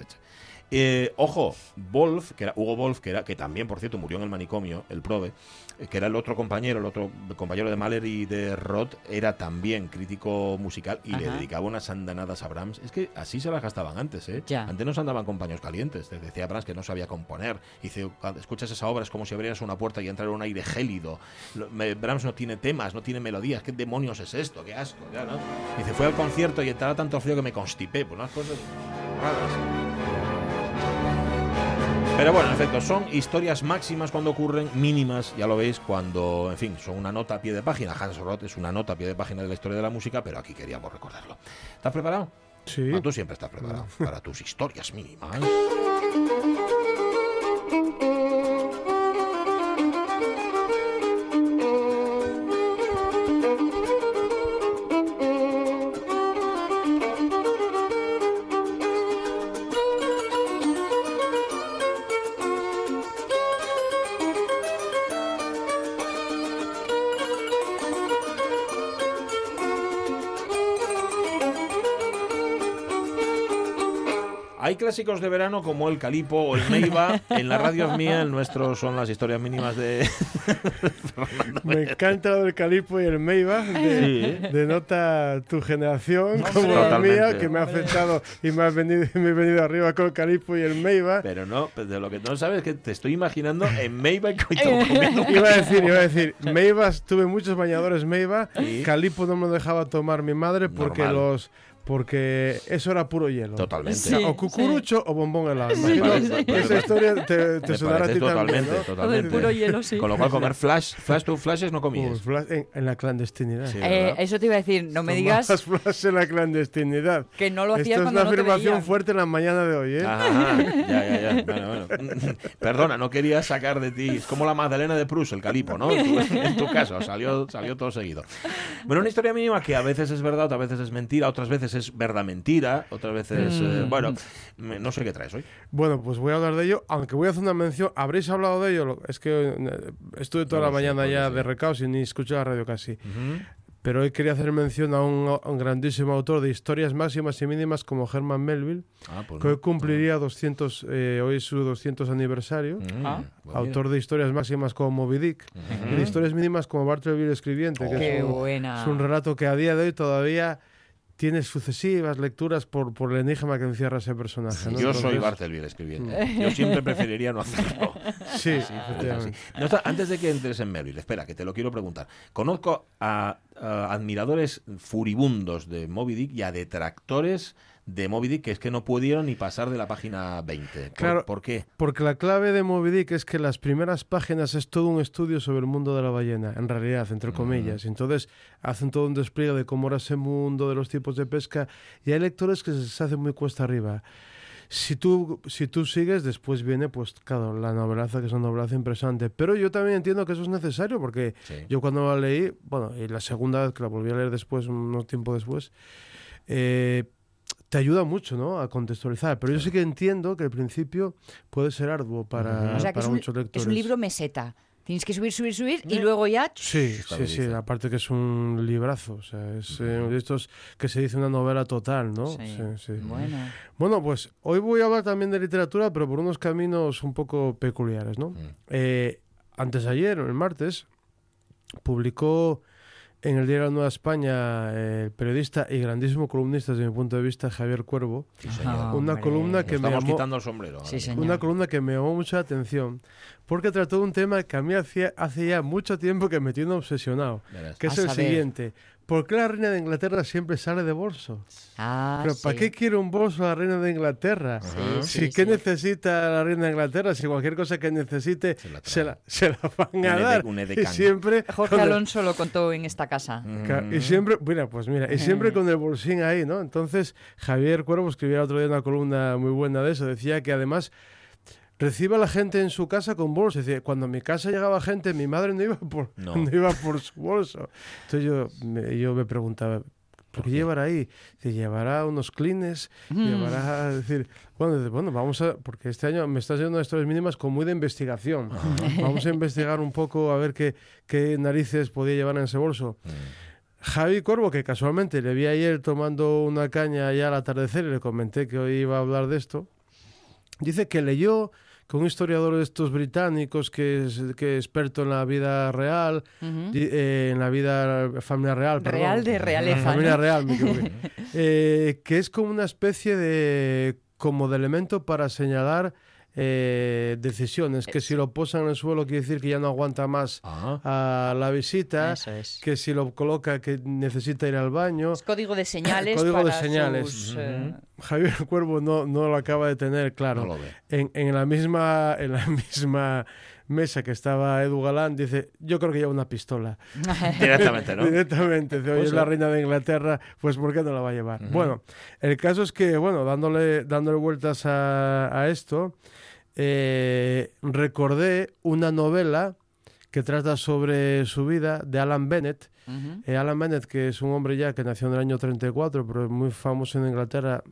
Eh, ojo, Wolf, que era Hugo Wolf, que era que también, por cierto, murió en el manicomio, el Probe, eh, que era el otro compañero, el otro compañero de Mahler y de Roth, era también crítico musical y le Ajá. dedicaba unas andanadas a Brahms. Es que así se las gastaban antes, ¿eh? Ya. Antes no se andaban con paños calientes. Te decía Brahms que no sabía componer. Dice, cuando escuchas esa obra es como si abrieras una puerta y entrara un aire gélido. Brahms no tiene temas, no tiene melodías. ¿Qué demonios es esto? ¡Qué asco! Ya, ¿no? Dice, fue al concierto y entraba tanto frío que me constipé. Pues unas cosas raras. Pero bueno, en efecto, son historias máximas cuando ocurren, mínimas, ya lo veis, cuando, en fin, son una nota a pie de página. Hans Roth es una nota a pie de página de la historia de la música, pero aquí queríamos recordarlo. ¿Estás preparado? Sí. Ah, tú siempre estás preparado para tus historias mínimas. clásicos de verano como el Calipo o el Meiba. En la radio mía, el nuestro son las historias mínimas de. Me encanta lo del calipo y el. De, Sí. denota tu generación como la mía, que me ha afectado y me, has venido, me he venido arriba con el calipo y el Meiba. Pero no, pues de lo que no sabes es que te estoy imaginando en Meiba y comiendo Iba a decir, iba a decir, Meibas, tuve muchos bañadores Meiba, Sí. Calipo no me lo dejaba tomar mi madre porque Normal. los porque eso era puro hielo. Totalmente. O sea, Sí, o cucurucho o bombón helado. Que esa historia te, te sonará a ti totalmente, también, ¿no? totalmente. puro hielo, sí. Con lo cual, comer flash, flash to flashes no comías. Pues, flash en, en la clandestinidad. Sí, Eh, eso te iba a decir, no me Tomabas digas flash en la clandestinidad. que no lo hacías Esto es cuando una no te afirmación veían. fuerte en la mañana de hoy, ¿eh? Ajá, ya, ya, ya. Bueno, bueno. Perdona, no quería sacar de ti. Es como la Magdalena de Prus, el calipo, ¿no? En tu, en tu caso, salió, salió todo seguido. Bueno, una historia mínima que a veces es verdad, otras veces es mentira, otras veces es verdad mentira, otras veces. eh, bueno, me- no sé qué traes hoy. Bueno, pues voy a hablar de ello, aunque voy a hacer una mención. ¿Habréis hablado de ello? Lo- Es que eh, estuve toda No la mañana ya de recaos y ni escuché la radio casi. Pero hoy quería hacer mención a un, a un grandísimo autor de historias máximas y mínimas como Herman Melville, Ah, pues que no. hoy cumpliría 200, eh, hoy es su 200 aniversario. Mm, Ah. pues. Autor de historias máximas como Moby Dick y de historias mínimas como Bartleby el escribiente, que Qué es un, buena. es un relato que a día de hoy todavía tienes sucesivas lecturas por, por el enigma que encierra ese personaje. ¿no? Yo soy Bartelby escribiendo. Yo siempre preferiría no hacerlo. Sí, efectivamente. No está- antes de que entres en Melville, espera, que te lo quiero preguntar. Conozco a, a admiradores furibundos de Moby Dick y a detractores de Moby Dick que es que no pudieron ni pasar de la página 20. ¿Por, Claro. ¿por qué? Porque la clave de Moby Dick es que las primeras páginas es todo un estudio sobre el mundo de la ballena, en realidad, entre comillas. Entonces hacen todo un despliegue de cómo era ese mundo, de los tipos de pesca, y hay lectores que se hacen muy cuesta arriba. Si tú, si tú sigues, después viene, pues claro, la novelaza, que es una novelaza impresionante. Pero yo también entiendo que eso es necesario, porque Sí. yo cuando la leí, bueno, y la segunda vez que la volví a leer después, unos tiempo después, eh, te ayuda mucho, ¿no? A contextualizar. Pero yo sí que entiendo que al principio puede ser arduo para, O sea que para es un, muchos lectores. es un libro meseta. Tienes que subir, subir, subir y luego ya... Sí, sí, sí. Aparte que es un librazo. O sea, es eh, de estos que se dice una novela total, ¿no? Sí. sí. Bueno. Bueno, pues hoy voy a hablar también de literatura, pero por unos caminos un poco peculiares, ¿no? Eh, antes de ayer, el martes, publicó en el diario Nueva España el periodista y grandísimo columnista desde mi punto de vista, Javier Cuervo, Sí. Ah, una hombre. columna Nos que me estamos llamó, quitando el sombrero. ahora Sí, mismo. señor. una columna que me llamó mucho la atención, porque trató de un tema que a mí hacía, hace ya mucho tiempo que me tiene obsesionado, Verás. que es A el saber. siguiente. ¿Por qué la reina de Inglaterra siempre sale de bolso? Ah, Pero ¿para qué quiere un bolso la reina de Inglaterra? Sí, Si sí, ¿Qué sí. necesita la reina de Inglaterra? Si cualquier cosa que necesite Se la trae. se la, se la van a dar. un y edecán. siempre Jorge con el- Alonso lo contó en esta casa. Ca- Y siempre, mira, pues mira, y siempre con el bolsín ahí, ¿no? Entonces, Javier Cuervo escribía el otro día una columna muy buena de eso. Decía que además recibe a la gente en su casa con bolso. Decía, cuando a mi casa llegaba gente, mi madre no iba por, No. no. iba por su bolso. Entonces yo me, yo me preguntaba, ¿por qué llevará ahí? Dice, llevará unos clines, llevará, es decir, bueno, dice, bueno, vamos a, porque este año me estás a historias mínimas con muy de investigación. Vamos a investigar un poco a ver qué, qué narices podía llevar en ese bolso. Javi Corvo, que casualmente le vi ayer tomando una caña ya al atardecer y le comenté que hoy iba a hablar de esto, dice que leyó que un historiador de estos británicos que es, que es experto en la vida real, eh, en la vida familiar real, perdón. Real de realeza, Familia ¿no? real, me. Eh, que es como una especie de, como de elemento para señalar eh, decisiones, que si lo posan en el suelo quiere decir que ya no aguanta más Ah. a la visita, Eso es. que si lo coloca que necesita ir al baño. Es código de señales Código de señales. sus, eh, Javier Cuervo no, no lo acaba de tener claro. No lo ve. En, en la misma, en la misma mesa que estaba Edu Galán, dice, yo creo que lleva una pistola. Directamente, ¿no? Directamente. Dice, Oye, Pues es la reina de Inglaterra, pues ¿por qué no la va a llevar? Bueno, el caso es que, bueno, dándole, dándole vueltas a, a esto, eh, recordé una novela que trata sobre su vida de Alan Bennett. Eh, Alan Bennett, que es un hombre ya que nació en el año 34, pero es muy famoso en Inglaterra,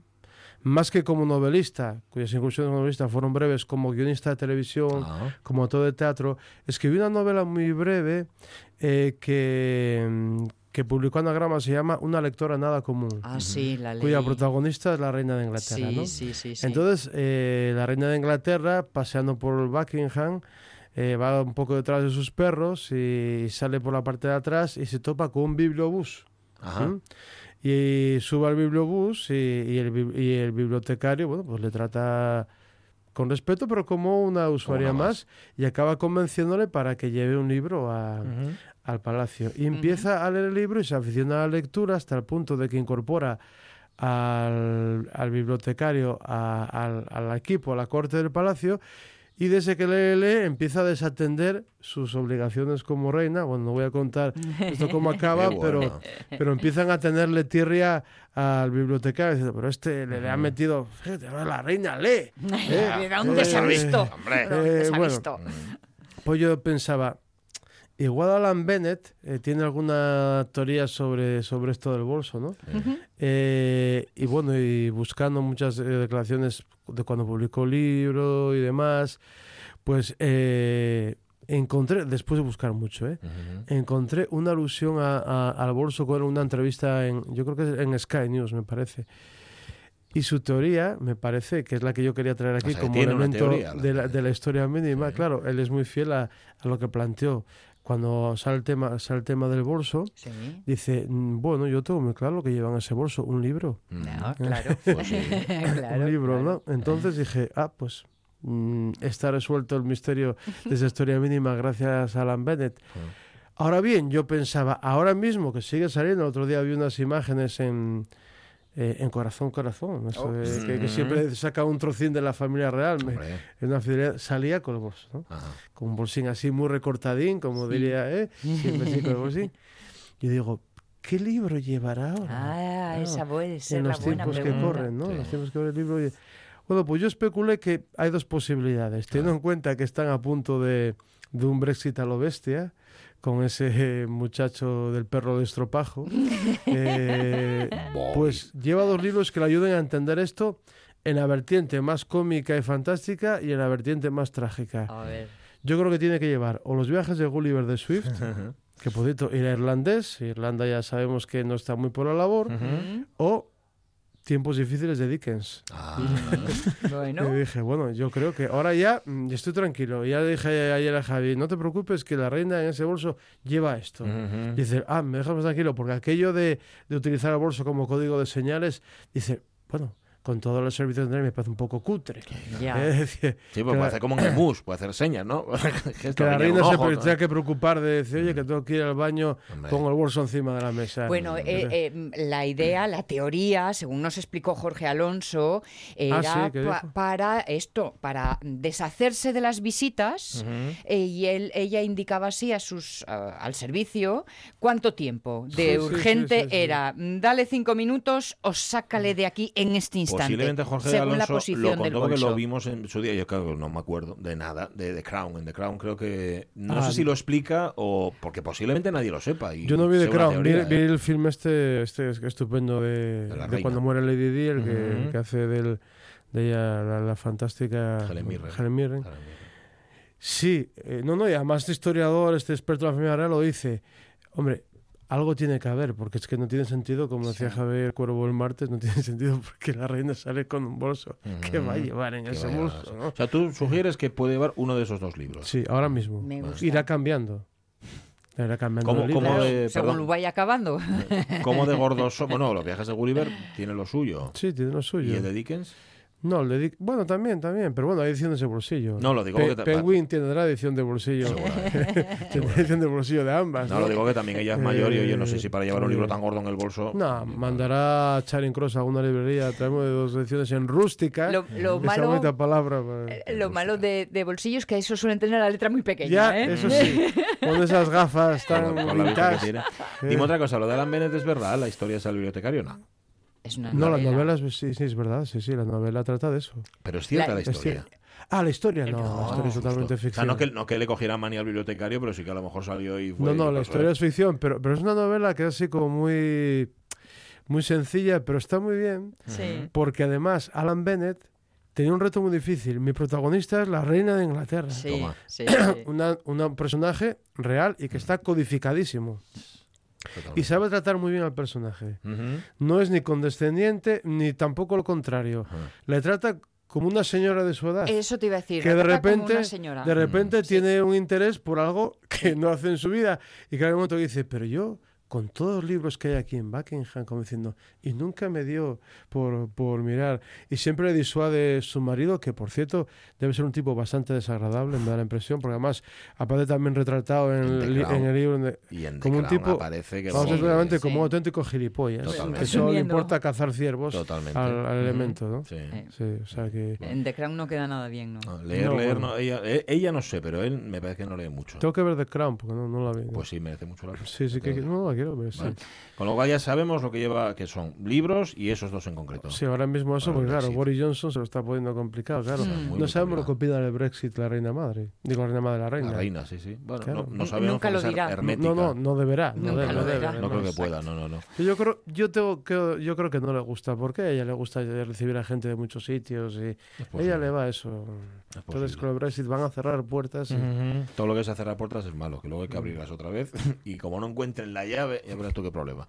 más que como novelista, cuyas incursiones como novelista fueron breves, como guionista de televisión, Ah. como todo de teatro, escribió una novela muy breve eh, que, que publicó Anagrama, se llama Una lectora nada común, Ah, sí, la ley. cuya protagonista es la reina de Inglaterra. Sí, ¿no? sí, sí, sí. Entonces, eh, la reina de Inglaterra, paseando por Buckingham, eh, va un poco detrás de sus perros y sale por la parte de atrás y se topa con un bibliobús. Ajá. Y sube al bibliobús y, y el, bi- y el bibliotecario, bueno, pues le trata con respeto, pero como una usuaria una más. y acaba convenciéndole para que lleve un libro a- al palacio. Y empieza a leer el libro y se aficiona a la lectura hasta el punto de que incorpora al, al bibliotecario a- al, al equipo, a la corte del palacio, y desde que lee, lee, empieza a desatender sus obligaciones como reina. Bueno, no voy a contar esto cómo acaba, bueno. pero, pero empiezan a tenerle tirria al bibliotecario. Dice, pero este le, le ha metido, la reina lee. ¿eh? ¿De dónde se ha Eh, hombre. ¿De dónde Eh, se ha bueno. visto? Pues yo pensaba, igual Alan Bennett eh, tiene alguna teoría sobre, sobre esto del bolso, ¿no? Eh, y bueno, y buscando muchas eh, declaraciones de cuando publicó el libro y demás, pues eh, encontré, después de buscar mucho, ¿eh? encontré una alusión a- a- al bolso con una entrevista en, yo creo que es en Sky News, me parece. Y su teoría, me parece, que es la que yo quería traer aquí sea, como elemento teoría, la de, la, teoría. de la historia mínima. Claro, él es muy fiel a, a lo que planteó. Cuando sale el tema, sale el tema del bolso, Sí. dice, "Mm, bueno, yo tengo muy claro lo que lleva en ese bolso, un libro. Mm. No, claro. Pues. Claro, un libro, claro. ¿no? Entonces dije, ah, pues mm, está resuelto el misterio de esa historia mínima gracias a Alan Bennett. Ahora bien, yo pensaba, ahora mismo que sigue saliendo, el otro día vi unas imágenes en, eh, en Corazón Corazón, eso Oh. de- que, que Mm. siempre saca un trocín de la familia real, me- es una fidelidad, salía con el bolso, ¿no? Con un bolsín así muy recortadín, como diría, ¿eh? Siempre así con el bolsín. Y digo, ¿qué libro llevará ahora? Ah, Claro, esa puede ser en la los buena tiempos que corren, ¿no? Sí. Los tiempos que corren el libro. Bueno, pues yo especulé que hay dos posibilidades. Teniendo en cuenta que están a punto de, de un Brexit a lo bestia, con ese muchacho del perro de estropajo, eh, pues lleva dos libros que le ayuden a entender esto en la vertiente más cómica y fantástica y en la vertiente más trágica. A ver. Yo creo que tiene que llevar o los viajes de Gulliver de Swift, que por cierto era irlandés, Irlanda ya sabemos que no está muy por la labor, o Tiempos difíciles de Dickens. Ah, Bueno. Y dije, bueno, yo creo que ahora ya mm, estoy tranquilo. Ya le dije ayer a Javi, no te preocupes que la reina en ese bolso lleva esto. ujú. Dice, ah, me dejas más tranquilo, porque aquello de, de utilizar el bolso como código de señales, dice, bueno, con todos los servicios de me parece un poco cutre. Ya. Es decir, Sí, pues puede la- hacer como en Gemus, puede hacer señas, ¿no? Que la reina un se ¿no? tenga que preocupar de decir, oye, que tengo que ir al baño, Hombre. pongo el bolso encima de la mesa. Bueno, eh, eh, la idea, la teoría, según nos explicó Jorge Alonso, era Ah, sí, ¿qué pa- dijo? para esto, para deshacerse de las visitas. eh, y él, ella indicaba así a sus, al servicio cuánto tiempo de Sí, urgente sí, sí, sí. era. Dale cinco minutos o sácale de aquí en este instante. Posiblemente Jorge según la Alonso posición lo del contó porque bolso. lo vimos en su día. Yo creo que no me acuerdo de nada de The Crown. En The Crown creo que no Ah, sé si lo explica o porque posiblemente nadie lo sepa. y Yo no vi The Crown, vi, teoría, vi ¿eh? el film este, este estupendo de, De de cuando muere Lady Di, el que, Ujú. que hace del, de ella la, la fantástica Helen Mirren. Helen. Sí, eh, no, no, y además este historiador, este experto en la familia real lo dice. Hombre, algo tiene que haber, porque es que no tiene sentido, como decía Javier Cuervo el martes, no tiene sentido porque la reina sale con un bolso. ¿Qué va a Ujú. llevar en Que ese bolso? no? O sea, tú sugieres que puede llevar uno de esos dos libros. Sí, ahora mismo. Me gusta. Irá cambiando. Irá cambiando. ¿Cómo- libro. cómo Claro, de- según perdón. lo vaya acabando. ¿Cómo de gordos son? Bueno, los viajes de Gulliver tienen lo suyo. Sí, tiene lo suyo. ¿Y el de Dickens? No, el de Dick- Bueno, también, también, pero bueno, hay ediciones de bolsillo. No, lo digo Pe- ta- Penguin tendrá edición de bolsillo. tendrá edición de bolsillo de ambas. No, lo digo que también ella es mayor y oye, no sé si para llevar un Eh, libro tan gordo en el bolso. No, mandará a Charing Cross a una librería, traemos de dos ediciones en rústica. Lo- lo Esa malo- bonita palabra. pues. Eh, Lo malo de, de bolsillo es que eso suelen tener la letra muy pequeña. Ya, ¿eh? eso sí, con esas gafas tan que tiene. Dime otra cosa, lo de Alan Bennett es verdad, la historia es el bibliotecario, no. Es una No, las novela. novelas, sí, sí, es verdad, sí, sí, la novela trata de eso. Pero es cierta La- la, Es historia. Ah, la historia, no, la historia es totalmente O sea, ficción. no que, no que le cogiera manía al bibliotecario, pero sí que a lo mejor salió y fue. No, no, la historia es ficción, pero, pero es una novela que es así como muy, muy sencilla, pero está muy bien, Sí. porque además Alan Bennett tenía un reto muy difícil. Mi protagonista es la reina de Inglaterra. Sí, Toma. sí, sí. Una, una personaje real y que está codificadísimo. Totalmente. Y sabe tratar muy bien al personaje. No es ni condescendiente ni tampoco lo contrario. Le trata como una señora de su edad. Eso te iba a decir. que de repente, de repente Sí. tiene un interés por algo que no hace en su vida. Y que hay un momento que dice, pero yo, con todos los libros que hay aquí en Buckingham, como diciendo, y nunca me dio por, por mirar. Y siempre le disuade su marido, que por cierto debe ser un tipo bastante desagradable, me da la impresión, porque además aparece también retratado en, el, li- en el libro. de- Y en The como un Crown tipo, aparece que Vamos a decir claramente sí. como un auténtico gilipollas, Totalmente. que solo le importa cazar ciervos Totalmente. al, al elemento, ¿no? Sí. Eh, Sí, o sea que... En The Crown no queda nada bien, ¿no? No, leer, No, leer, bueno. no, ella, eh, ella no sé, pero él me parece que no lee mucho. Tengo que ver The Crown, porque no, no la vi. Pues sí, merece mucho la pena. Sí, sí que no la quiero ver, sí. Vale. Con lo cual ya sabemos lo que lleva, que son libros y esos dos en concreto. Sí, ahora mismo eso, el porque claro. Boris Johnson se lo está poniendo complicado, claro. No sabemos lo que opina del Brexit la reina madre. Digo, la reina madre, la reina. La reina, sí, sí. Bueno, Claro. no, no sabemos Nunca lo dirá. hermética. No, no, no deberá. No, Nunca debe, lo no debe, creo que pueda, no, no, no. Yo creo, yo tengo que, yo creo que no le gusta, porque a ella le gusta recibir a gente de muchos sitios y a ella le va eso. Es Entonces con el Brexit van a cerrar puertas. y-. Todo lo que es cerrar puertas es malo, que luego hay que abrirlas otra vez y como no encuentren la llave, ya verás tú qué problema.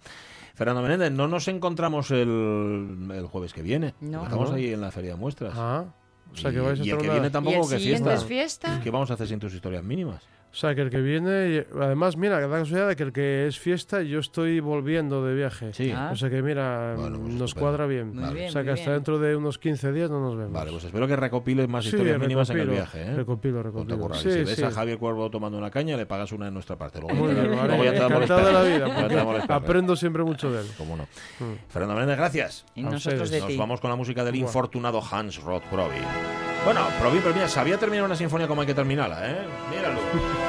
Fernando Menéndez, no nos encontramos el, el jueves que viene. No. Estamos ahí en la feria de muestras. Ah, o sea Y- que vais a y el estar que una- viene ¿Y tampoco el que fiesta. es fiesta? ¿Qué vamos a hacer sin tus historias mínimas? O sea, que el que viene, además, mira, que da casualidad de que el que es fiesta, yo estoy volviendo de viaje. Sí. Ah. O sea que, mira, Bueno, pues nos cuadra bien. Muy bien, o sea que hasta bien. dentro de unos 15 días no nos vemos. Vale, pues espero que recopiles más Sí, historias mínimas en el recopilo, viaje. ¿eh? recopilo, recopilo. Sí, si ves sí. a Javier Cuervo tomando una caña, le pagas una de nuestra parte. Luego, Muy bien, luego ya te damos Encantado de la vida, aprendo siempre mucho de él. Cómo no. Mm. Fernando Menéndez, gracias. Y nosotros de Nos ti. vamos con la música del infortunado Hans Roth Provi. Bueno, Provi, pero mira, sabía terminar una sinfonía como hay que terminarla, ¿eh? Míralo.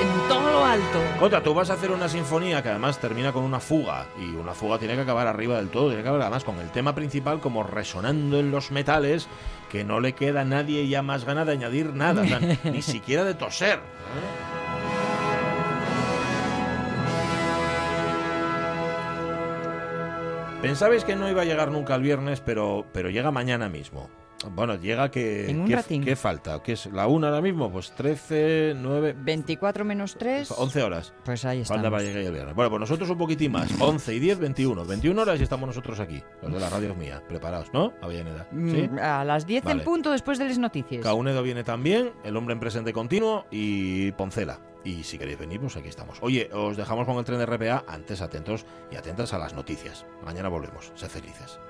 En, todo lo alto. Jota, tú vas a hacer una sinfonía que además termina con una fuga. Y una fuga tiene que acabar arriba del todo. Tiene que acabar además con el tema principal como resonando en los metales, que no le queda a nadie ya más ganas de añadir nada. o sea, ni siquiera de toser. ¿eh? Pensabais que no iba a llegar nunca el viernes, pero, pero llega mañana mismo. Bueno, llega que... En un ¿qué, ratín. ¿Qué falta? ¿Qué es la una ahora mismo? Pues 13, 9, 24 menos 3. 11 horas. Pues ahí Falta estamos. para llegar el viernes. Bueno, pues nosotros un poquitín más. 11 y 10, 21. 21 horas y estamos nosotros aquí. Los de la radio es mía. Preparados, ¿no? Avellaneda. ¿Sí? Mm, A las 10 Vale. en punto después de las noticias. Caunedo viene también, el hombre en presente continuo y Poncela. Y si queréis venir, pues aquí estamos. Oye, os dejamos con el tren de RPA. Antes atentos y atentas a las noticias. Mañana volvemos. Sed felices.